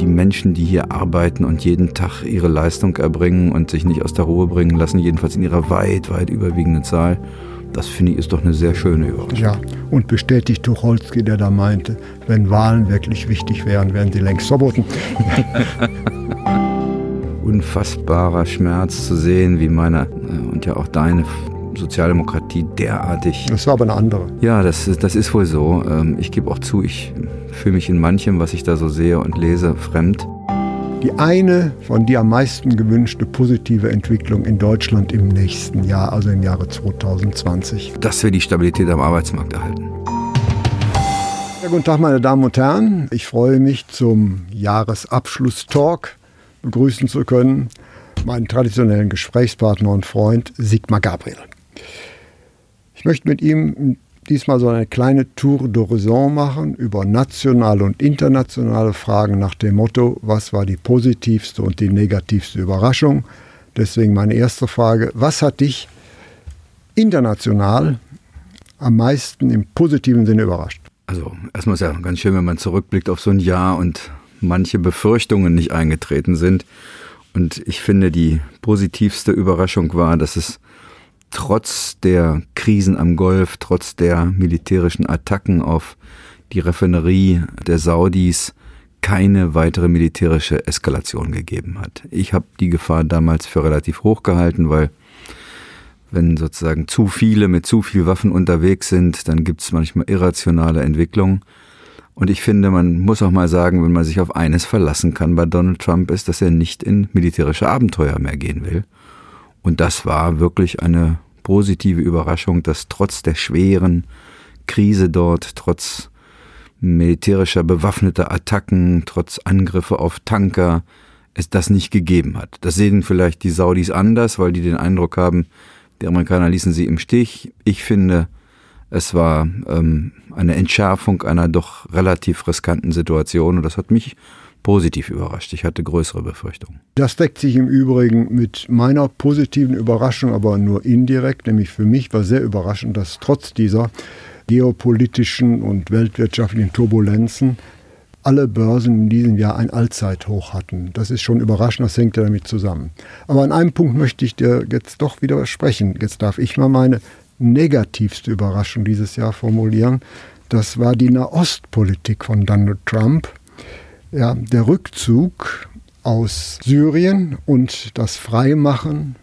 die Menschen, die hier arbeiten und jeden Tag ihre Leistung erbringen und sich nicht aus der Ruhe bringen lassen, jedenfalls in ihrer weit, weit überwiegenden Zahl, das finde ich ist doch eine sehr schöne Überraschung. Ja, und bestätigt Tucholsky, der da meinte, wenn Wahlen wirklich wichtig wären, wären sie längst verboten. Unfassbarer Schmerz zu sehen, wie meine äh, und ja auch deine Sozialdemokratie derartig. Das war aber eine andere. Ja, das, das ist wohl so. Ähm, ich gebe auch zu, ich fühle mich in manchem, was ich da so sehe und lese, fremd. Die eine von dir am meisten gewünschte positive Entwicklung in Deutschland im nächsten Jahr, also im Jahre 2020. Dass wir die Stabilität am Arbeitsmarkt erhalten. Ja, guten Tag, meine Damen und Herren. Ich freue mich, zum Jahresabschlusstalk begrüßen zu können meinen traditionellen Gesprächspartner und Freund Sigmar Gabriel. Ich möchte mit ihm diesmal so eine kleine Tour d'horizon machen über nationale und internationale Fragen nach dem Motto, was war die positivste und die negativste Überraschung. Deswegen meine erste Frage, was hat dich international am meisten im positiven Sinne überrascht? Also erstmal ist ja ganz schön, wenn man zurückblickt auf so ein Jahr und manche Befürchtungen nicht eingetreten sind. Und ich finde, die positivste Überraschung war, dass es trotz der Krisen am Golf, trotz der militärischen Attacken auf die Raffinerie der Saudis keine weitere militärische Eskalation gegeben hat. Ich habe die Gefahr damals für relativ hoch gehalten, weil wenn sozusagen zu viele mit zu viel Waffen unterwegs sind, dann gibt es manchmal irrationale Entwicklungen. Und ich finde, man muss auch mal sagen, wenn man sich auf eines verlassen kann bei Donald Trump, ist, dass er nicht in militärische Abenteuer mehr gehen will. Und das war wirklich eine positive Überraschung, dass trotz der schweren Krise dort, trotz militärischer bewaffneter Attacken, trotz Angriffe auf Tanker, es das nicht gegeben hat. Das sehen vielleicht die Saudis anders, weil die den Eindruck haben, die Amerikaner ließen sie im Stich. Ich finde, es war ähm, eine Entschärfung einer doch relativ riskanten Situation und das hat mich positiv überrascht. Ich hatte größere Befürchtungen. Das deckt sich im Übrigen mit meiner positiven Überraschung, aber nur indirekt. Nämlich für mich war sehr überraschend, dass trotz dieser geopolitischen und weltwirtschaftlichen Turbulenzen alle Börsen in diesem Jahr ein Allzeithoch hatten. Das ist schon überraschend, das hängt ja damit zusammen. Aber an einem Punkt möchte ich dir jetzt doch widersprechen. Jetzt darf ich mal meine negativste Überraschung dieses Jahr formulieren. Das war die Nahostpolitik von Donald Trump ja, der Rückzug aus Syrien und das Freimachen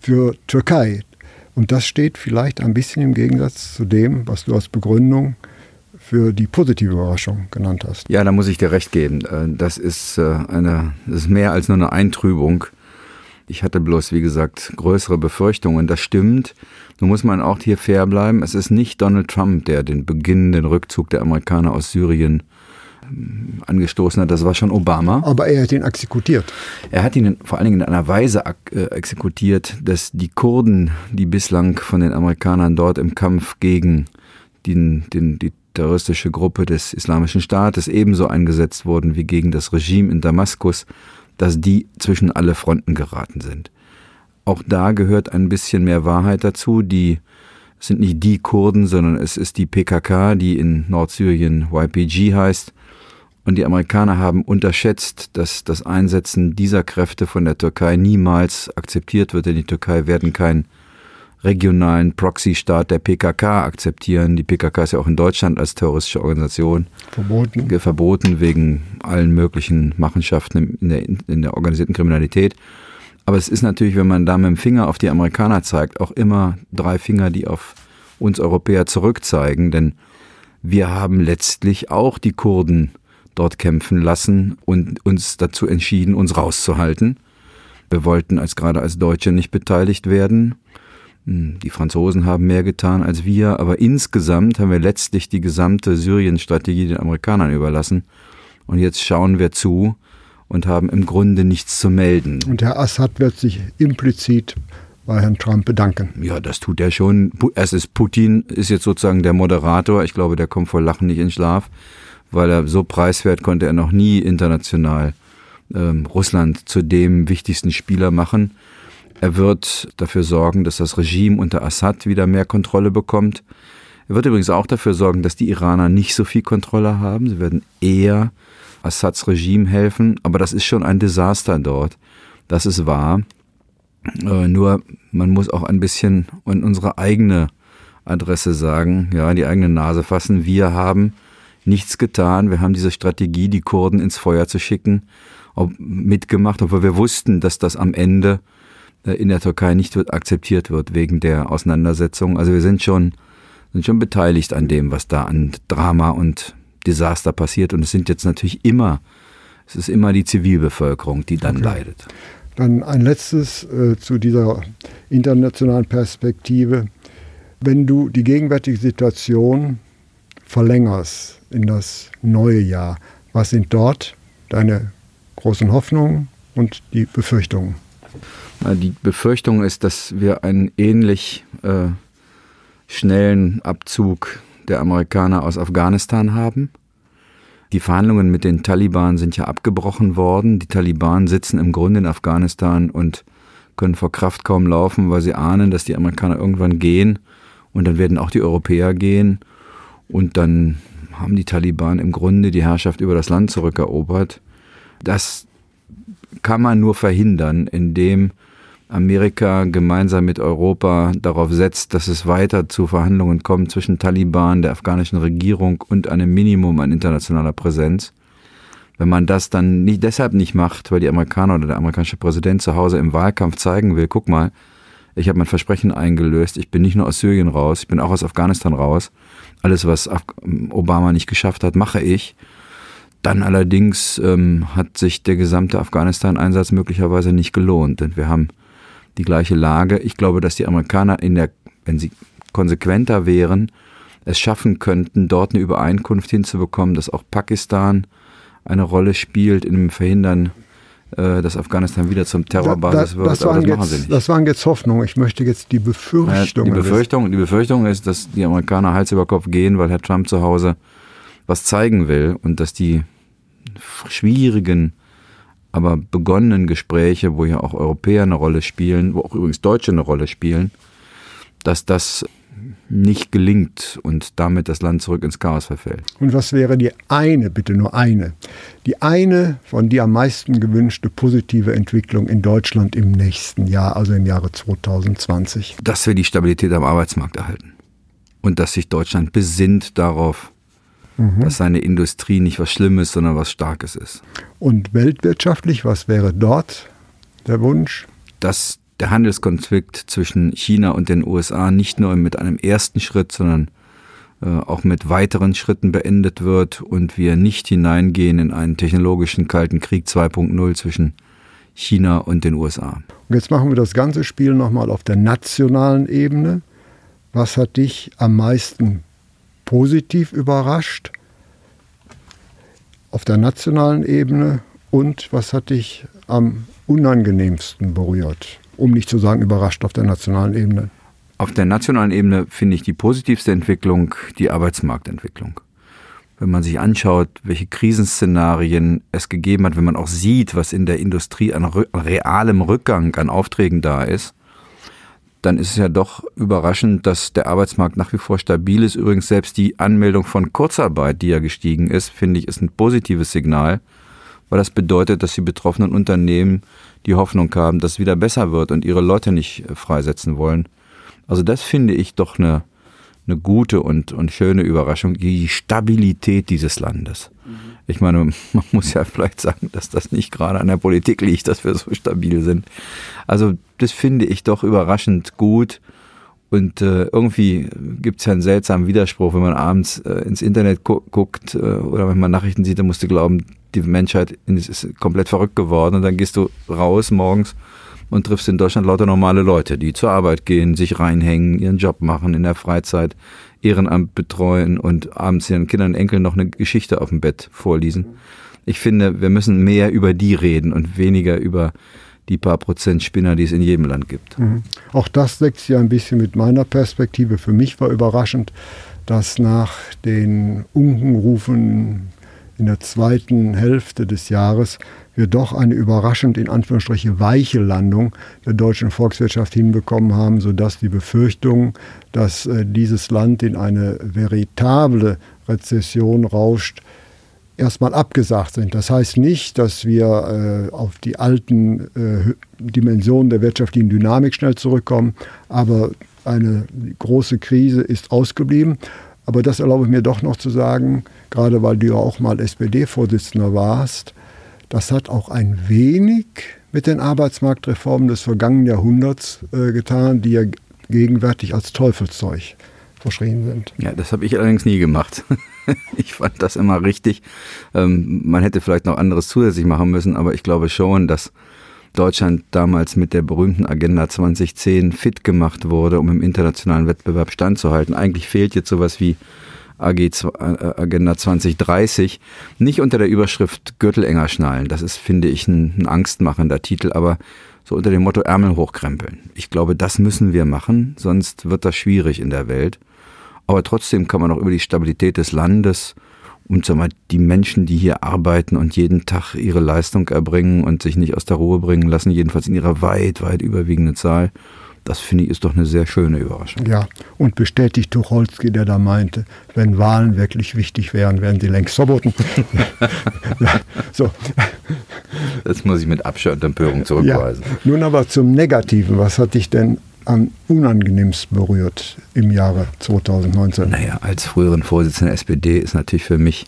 für Türkei. Und das steht vielleicht ein bisschen im Gegensatz zu dem, was du als Begründung für die positive Überraschung genannt hast. Ja, da muss ich dir recht geben. Äh, das ist, äh, eine, das ist mehr als nur eine Eintrübung. Ich hatte bloß, wie gesagt, größere Befürchtungen. Das stimmt. Nun muss man auch hier fair bleiben. Es ist nicht Donald Trump, der den beginnenden Rückzug der Amerikaner aus Syrien angestoßen hat, das war schon Obama. Aber er hat ihn exekutiert. Er hat ihn vor allen Dingen in einer Weise äh, exekutiert, dass die Kurden, die bislang von den Amerikanern dort im Kampf gegen den, den, die terroristische Gruppe des Islamischen Staates ebenso eingesetzt wurden wie gegen das Regime in Damaskus, dass die zwischen alle Fronten geraten sind. Auch da gehört ein bisschen mehr Wahrheit dazu. Die sind nicht die Kurden, sondern es ist die PKK, die in Nordsyrien YPG heißt und die Amerikaner haben unterschätzt, dass das Einsetzen dieser Kräfte von der Türkei niemals akzeptiert wird, denn die Türkei werden keinen regionalen Proxy-Staat der PKK akzeptieren. Die PKK ist ja auch in Deutschland als terroristische Organisation verboten, verboten wegen allen möglichen Machenschaften in der, in der organisierten Kriminalität. Aber es ist natürlich, wenn man da mit dem Finger auf die Amerikaner zeigt, auch immer drei Finger, die auf uns Europäer zurückzeigen, denn wir haben letztlich auch die Kurden dort kämpfen lassen und uns dazu entschieden, uns rauszuhalten. Wir wollten als gerade als Deutsche nicht beteiligt werden. Hm, die Franzosen haben mehr getan als wir, aber insgesamt haben wir letztlich die gesamte Syrien-Strategie den Amerikanern überlassen. Und jetzt schauen wir zu und haben im Grunde nichts zu melden. Und Herr Assad wird sich implizit bei Herrn Trump bedanken. Ja, das tut er schon. Es ist Putin, ist jetzt sozusagen der Moderator. Ich glaube, der kommt vor Lachen nicht in Schlaf, weil er so preiswert konnte er noch nie international ähm, Russland zu dem wichtigsten Spieler machen. Er wird dafür sorgen, dass das Regime unter Assad wieder mehr Kontrolle bekommt. Er wird übrigens auch dafür sorgen, dass die Iraner nicht so viel Kontrolle haben. Sie werden eher Assads Regime helfen, aber das ist schon ein Desaster dort. Das ist wahr. Äh, nur man muss auch ein bisschen an unsere eigene Adresse sagen, ja, die eigene Nase fassen. Wir haben nichts getan. Wir haben diese Strategie, die Kurden ins Feuer zu schicken, mitgemacht, obwohl wir wussten, dass das am Ende äh, in der Türkei nicht akzeptiert wird wegen der Auseinandersetzung. Also wir sind schon, sind schon beteiligt an dem, was da an Drama und Desaster passiert. Und es sind jetzt natürlich immer, es ist immer die Zivilbevölkerung, die dann okay. leidet. Dann ein letztes äh, zu dieser internationalen Perspektive. Wenn du die gegenwärtige Situation verlängerst in das neue Jahr, was sind dort deine großen Hoffnungen und die Befürchtungen? Die Befürchtung ist, dass wir einen ähnlich äh, schnellen Abzug der Amerikaner aus Afghanistan haben. Die Verhandlungen mit den Taliban sind ja abgebrochen worden. Die Taliban sitzen im Grunde in Afghanistan und können vor Kraft kaum laufen, weil sie ahnen, dass die Amerikaner irgendwann gehen und dann werden auch die Europäer gehen und dann haben die Taliban im Grunde die Herrschaft über das Land zurückerobert. Das kann man nur verhindern, indem Amerika gemeinsam mit Europa darauf setzt, dass es weiter zu Verhandlungen kommt zwischen Taliban, der afghanischen Regierung und einem Minimum an internationaler Präsenz. Wenn man das dann nicht deshalb nicht macht, weil die Amerikaner oder der amerikanische Präsident zu Hause im Wahlkampf zeigen will, guck mal, ich habe mein Versprechen eingelöst, ich bin nicht nur aus Syrien raus, ich bin auch aus Afghanistan raus. Alles, was Obama nicht geschafft hat, mache ich. Dann allerdings ähm, hat sich der gesamte Afghanistan-Einsatz möglicherweise nicht gelohnt, denn wir haben die gleiche Lage. Ich glaube, dass die Amerikaner in der, wenn sie konsequenter wären, es schaffen könnten, dort eine Übereinkunft hinzubekommen, dass auch Pakistan eine Rolle spielt in dem Verhindern, dass Afghanistan wieder zum Terrorbasis wird. Das, waren, das, jetzt, das waren jetzt Hoffnungen. Ich möchte jetzt die Befürchtung. Ja, die Befürchtung, die Befürchtung ist, dass die Amerikaner Hals über Kopf gehen, weil Herr Trump zu Hause was zeigen will und dass die schwierigen aber begonnenen Gespräche, wo ja auch Europäer eine Rolle spielen, wo auch übrigens Deutsche eine Rolle spielen, dass das nicht gelingt und damit das Land zurück ins Chaos verfällt. Und was wäre die eine, bitte nur eine, die eine von dir am meisten gewünschte positive Entwicklung in Deutschland im nächsten Jahr, also im Jahre 2020? Dass wir die Stabilität am Arbeitsmarkt erhalten und dass sich Deutschland besinnt darauf, mhm. dass seine Industrie nicht was Schlimmes, sondern was Starkes ist. Und weltwirtschaftlich, was wäre dort der Wunsch? Dass der Handelskonflikt zwischen China und den USA nicht nur mit einem ersten Schritt, sondern äh, auch mit weiteren Schritten beendet wird und wir nicht hineingehen in einen technologischen Kalten Krieg 2.0 zwischen China und den USA. Und jetzt machen wir das ganze Spiel nochmal auf der nationalen Ebene. Was hat dich am meisten positiv überrascht auf der nationalen Ebene und was hat dich am unangenehmsten berührt, um nicht zu sagen überrascht auf der nationalen Ebene? Auf der nationalen Ebene finde ich die positivste Entwicklung die Arbeitsmarktentwicklung. Wenn man sich anschaut, welche Krisenszenarien es gegeben hat, wenn man auch sieht, was in der Industrie an realem Rückgang an Aufträgen da ist, dann ist es ja doch überraschend, dass der Arbeitsmarkt nach wie vor stabil ist. Übrigens selbst die Anmeldung von Kurzarbeit, die ja gestiegen ist, finde ich, ist ein positives Signal, weil das bedeutet, dass die betroffenen Unternehmen die Hoffnung haben, dass es wieder besser wird und ihre Leute nicht äh, freisetzen wollen. Also das finde ich doch eine, eine gute und, und schöne Überraschung, die Stabilität dieses Landes. Mhm. Ich meine, man muss ja vielleicht sagen, dass das nicht gerade an der Politik liegt, dass wir so stabil sind. Also das finde ich doch überraschend gut. Und äh, irgendwie gibt es ja einen seltsamen Widerspruch, wenn man abends äh, ins Internet gu guckt äh, oder wenn man Nachrichten sieht, dann musst du glauben, die Menschheit ist komplett verrückt geworden. Und dann gehst du raus morgens und triffst in Deutschland lauter normale Leute, die zur Arbeit gehen, sich reinhängen, ihren Job machen in der Freizeit, Ehrenamt betreuen und abends ihren Kindern und Enkeln noch eine Geschichte auf dem Bett vorlesen. Ich finde, wir müssen mehr über die reden und weniger über die paar Prozent Spinner, die es in jedem Land gibt. Mhm. Auch das deckt sich ein bisschen mit meiner Perspektive. Für mich war überraschend, dass nach den Unkenrufen in der zweiten Hälfte des Jahres wir doch eine überraschend in Anführungsstriche weiche Landung der deutschen Volkswirtschaft hinbekommen haben, sodass die Befürchtung, dass äh, dieses Land in eine veritable Rezession rauscht, erstmal abgesagt sind. Das heißt nicht, dass wir äh, auf die alten äh, Dimensionen der wirtschaftlichen Dynamik schnell zurückkommen, aber eine große Krise ist ausgeblieben. Aber das erlaube ich mir doch noch zu sagen, gerade weil du ja auch mal SPD-Vorsitzender warst, das hat auch ein wenig mit den Arbeitsmarktreformen des vergangenen Jahrhunderts äh, getan, die ja gegenwärtig als Teufelszeug verschrien sind. Ja, das habe ich allerdings nie gemacht. ich fand das immer richtig. Ähm, man hätte vielleicht noch anderes zusätzlich machen müssen, aber ich glaube schon, dass Deutschland damals mit der berühmten Agenda 2010 fit gemacht wurde, um im internationalen Wettbewerb standzuhalten. Eigentlich fehlt jetzt sowas wie AG, äh, Agenda 2030 nicht unter der Überschrift Gürtel enger schnallen. Das ist, finde ich, ein, ein angstmachender Titel, aber so unter dem Motto Ärmel hochkrempeln. Ich glaube, das müssen wir machen, sonst wird das schwierig in der Welt. Aber trotzdem kann man auch über die Stabilität des Landes und sag mal, die Menschen, die hier arbeiten und jeden Tag ihre Leistung erbringen und sich nicht aus der Ruhe bringen lassen, jedenfalls in ihrer weit, weit überwiegenden Zahl, das finde ich ist doch eine sehr schöne Überraschung. Ja, und bestätigt Tucholsky, der da meinte, wenn Wahlen wirklich wichtig wären, wären sie längst verboten. so. Das muss ich mit Abscheu und Empörung zurückweisen. Ja. Nun aber zum Negativen. Was hat dich denn am unangenehmsten berührt im Jahre 2019? Naja, als früheren Vorsitzender der SPD ist natürlich für mich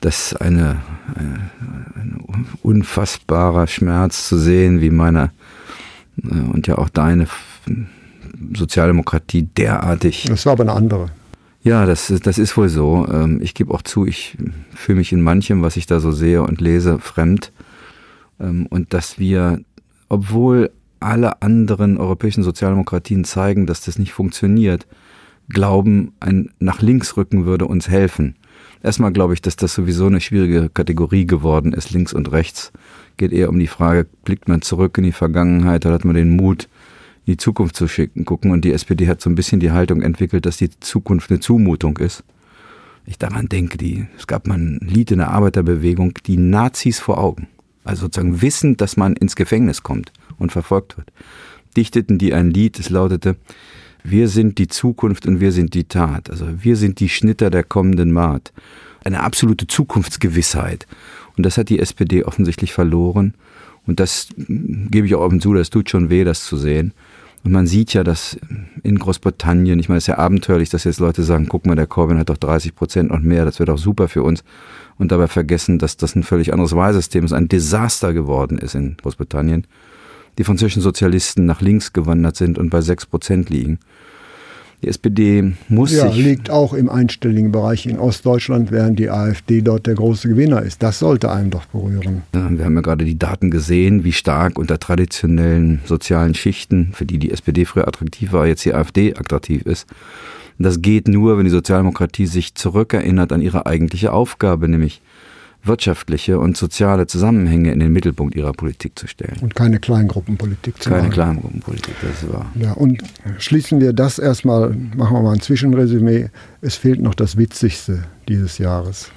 das eine, eine, ein unfassbarer Schmerz zu sehen, wie meine äh, und ja auch deine Sozialdemokratie derartig. Das war aber eine andere. Ja, das, das ist wohl so. Ähm, ich gebe auch zu, ich fühle mich in manchem, was ich da so sehe und lese, fremd. Ähm, und dass wir, obwohl alle anderen europäischen Sozialdemokratien zeigen, dass das nicht funktioniert, glauben, ein nach links rücken würde uns helfen. Erstmal glaube ich, dass das sowieso eine schwierige Kategorie geworden ist, links und rechts. Geht eher um die Frage, blickt man zurück in die Vergangenheit oder hat man den Mut, in die Zukunft zu schicken, gucken. Und die SPD hat so ein bisschen die Haltung entwickelt, dass die Zukunft eine Zumutung ist. Ich daran denke, die, es gab mal ein Lied in der Arbeiterbewegung, die Nazis vor Augen. Also sozusagen wissend, dass man ins Gefängnis kommt und verfolgt wird, dichteten die ein Lied, es lautete, wir sind die Zukunft und wir sind die Tat. Also wir sind die Schnitter der kommenden Maat. Eine absolute Zukunftsgewissheit. Und das hat die SPD offensichtlich verloren. Und das gebe ich auch offen zu, das tut schon weh, das zu sehen. Und man sieht ja, dass in Großbritannien, ich meine, es ist ja abenteuerlich, dass jetzt Leute sagen, guck mal, der Corbyn hat doch 30 Prozent und mehr, das wäre doch super für uns. Und dabei vergessen, dass das ein völlig anderes Wahlsystem ist, ein Desaster geworden ist in Großbritannien die französischen Sozialisten nach links gewandert sind und bei 6 Prozent liegen. Die SPD muss ja, sich. liegt auch im einstelligen Bereich in Ostdeutschland, während die AfD dort der große Gewinner ist. Das sollte einen doch berühren. Ja, wir haben ja gerade die Daten gesehen, wie stark unter traditionellen sozialen Schichten, für die die SPD früher attraktiv war, jetzt die AfD attraktiv ist. Das geht nur, wenn die Sozialdemokratie sich zurückerinnert an ihre eigentliche Aufgabe, nämlich wirtschaftliche und soziale Zusammenhänge in den Mittelpunkt ihrer Politik zu stellen. Und keine Kleingruppenpolitik zu keine machen. Keine Kleingruppenpolitik, das ist wahr. Ja, und schließen wir das erstmal, machen wir mal ein Zwischenresümee. Es fehlt noch das Witzigste dieses Jahres.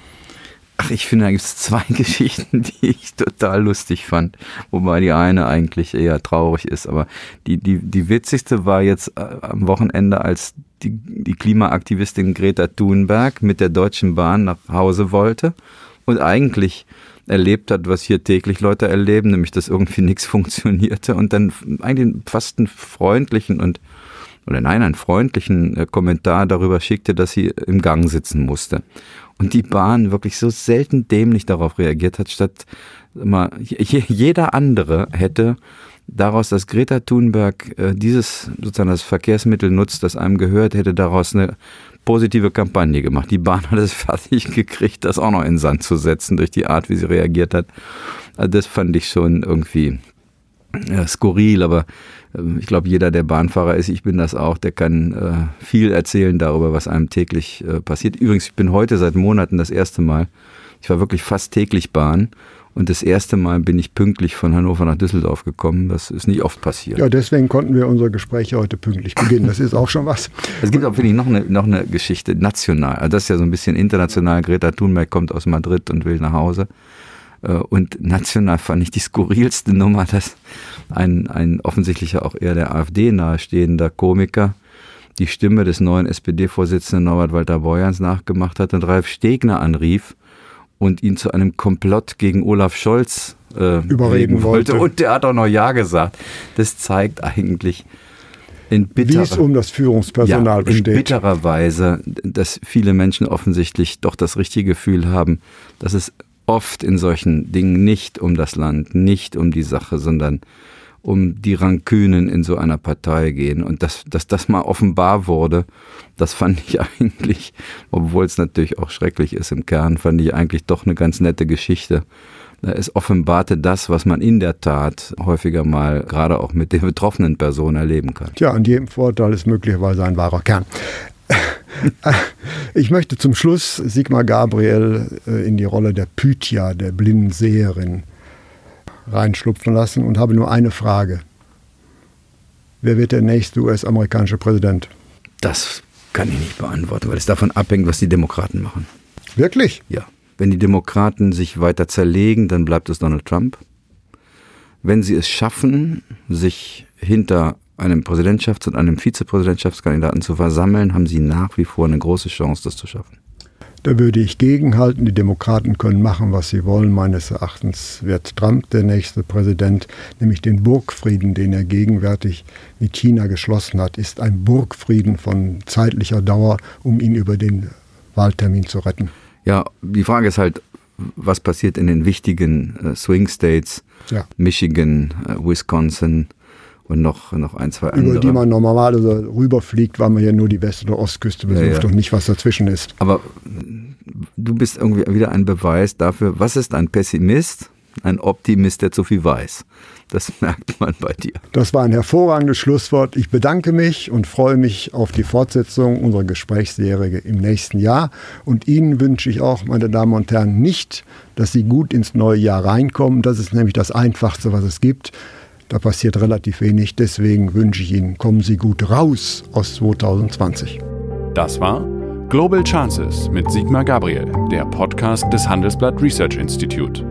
Ach, ich finde, da gibt es zwei Geschichten, die ich total lustig fand. Wobei die eine eigentlich eher traurig ist. Aber die, die, die witzigste war jetzt äh, am Wochenende, als die, die Klimaaktivistin Greta Thunberg mit der Deutschen Bahn nach Hause wollte und eigentlich erlebt hat, was hier täglich Leute erleben, nämlich dass irgendwie nichts funktionierte und dann eigentlich fast einen freundlichen und oder nein, einen freundlichen äh, Kommentar darüber schickte, dass sie im Gang sitzen musste. Und die Bahn wirklich so selten dämlich darauf reagiert hat, statt mal, jeder andere hätte daraus, dass Greta Thunberg äh, dieses sozusagen das Verkehrsmittel nutzt, das einem gehört, hätte daraus eine positive Kampagne gemacht. Die Bahn hat es fertig gekriegt, das auch noch in Sand zu setzen durch die Art, wie sie reagiert hat. Also das fand ich schon irgendwie ja, skurril, aber ich glaube, jeder, der Bahnfahrer ist, ich bin das auch, der kann äh, viel erzählen darüber, was einem täglich äh, passiert. Übrigens, ich bin heute seit Monaten das erste Mal, ich war wirklich fast täglich Bahn Und das erste Mal bin ich pünktlich von Hannover nach Düsseldorf gekommen. Das ist nicht oft passiert. Ja, deswegen konnten wir unser Gespräch heute pünktlich beginnen. Das ist auch schon was. Es gibt auch wirklich noch eine, noch eine Geschichte, national. Also das ist ja so ein bisschen international. Greta Thunberg kommt aus Madrid und will nach Hause. Äh, und national fand ich die skurrilste Nummer, dass ein, ein offensichtlicher auch eher der AfD nahestehender Komiker die Stimme des neuen SPD-Vorsitzenden Norbert Walter Borjans nachgemacht hat und Ralf Stegner anrief und ihn zu einem Komplott gegen Olaf Scholz äh, überreden wollte. wollte. Und der hat auch noch Ja gesagt. Das zeigt eigentlich in bitterer, wie es um das Führungspersonal ja, besteht. In bitterer Weise, dass viele Menschen offensichtlich doch das richtige Gefühl haben, dass es oft in solchen Dingen nicht um das Land, nicht um die Sache, sondern um die Rankünen in so einer Partei gehen. Und dass, dass das mal offenbar wurde, das fand ich eigentlich, obwohl es natürlich auch schrecklich ist im Kern, fand ich eigentlich doch eine ganz nette Geschichte. Es offenbarte das, was man in der Tat häufiger mal gerade auch mit den betroffenen Personen erleben kann. Tja, an jedem Vorteil ist möglicherweise ein wahrer Kern. Ich möchte zum Schluss Sigmar Gabriel äh, in die Rolle der Pythia, der blinden Seherin, reinschlupfen lassen und habe nur eine Frage. Wer wird der nächste US-amerikanische Präsident? Das kann ich nicht beantworten, weil es davon abhängt, was die Demokraten machen. Wirklich? Ja. Wenn die Demokraten sich weiter zerlegen, dann bleibt es Donald Trump. Wenn sie es schaffen, sich hinter einem Präsidentschafts- und einem Vizepräsidentschaftskandidaten zu versammeln, haben sie nach wie vor eine große Chance, das zu schaffen. Da würde ich gegenhalten. Die Demokraten können machen, was sie wollen. Meines Erachtens wird Trump der nächste Präsident, nämlich den Burgfrieden, den er gegenwärtig mit China geschlossen hat, ist ein Burgfrieden von zeitlicher Dauer, um ihn über den Wahltermin zu retten. Ja, die Frage ist halt, was passiert in den wichtigen äh, Swing States, ja. Michigan, äh, Wisconsin, und noch, noch ein, zwei andere. Über die man normalerweise rüberfliegt, weil man ja nur die West- oder Ostküste besucht ja, ja. und nicht, was dazwischen ist. Aber du bist irgendwie wieder ein Beweis dafür, was ist ein Pessimist? Ein Optimist, der zu viel weiß. Das merkt man bei dir. Das war ein hervorragendes Schlusswort. Ich bedanke mich und freue mich auf die Fortsetzung unserer Gesprächsserie im nächsten Jahr. Und Ihnen wünsche ich auch, meine Damen und Herren, nicht, dass Sie gut ins neue Jahr reinkommen. Das ist nämlich das Einfachste, was es gibt. Da passiert relativ wenig. Deswegen wünsche ich Ihnen, kommen Sie gut raus aus 2020. Das war Global Chances mit Sigmar Gabriel, der Podcast des Handelsblatt Research Institute.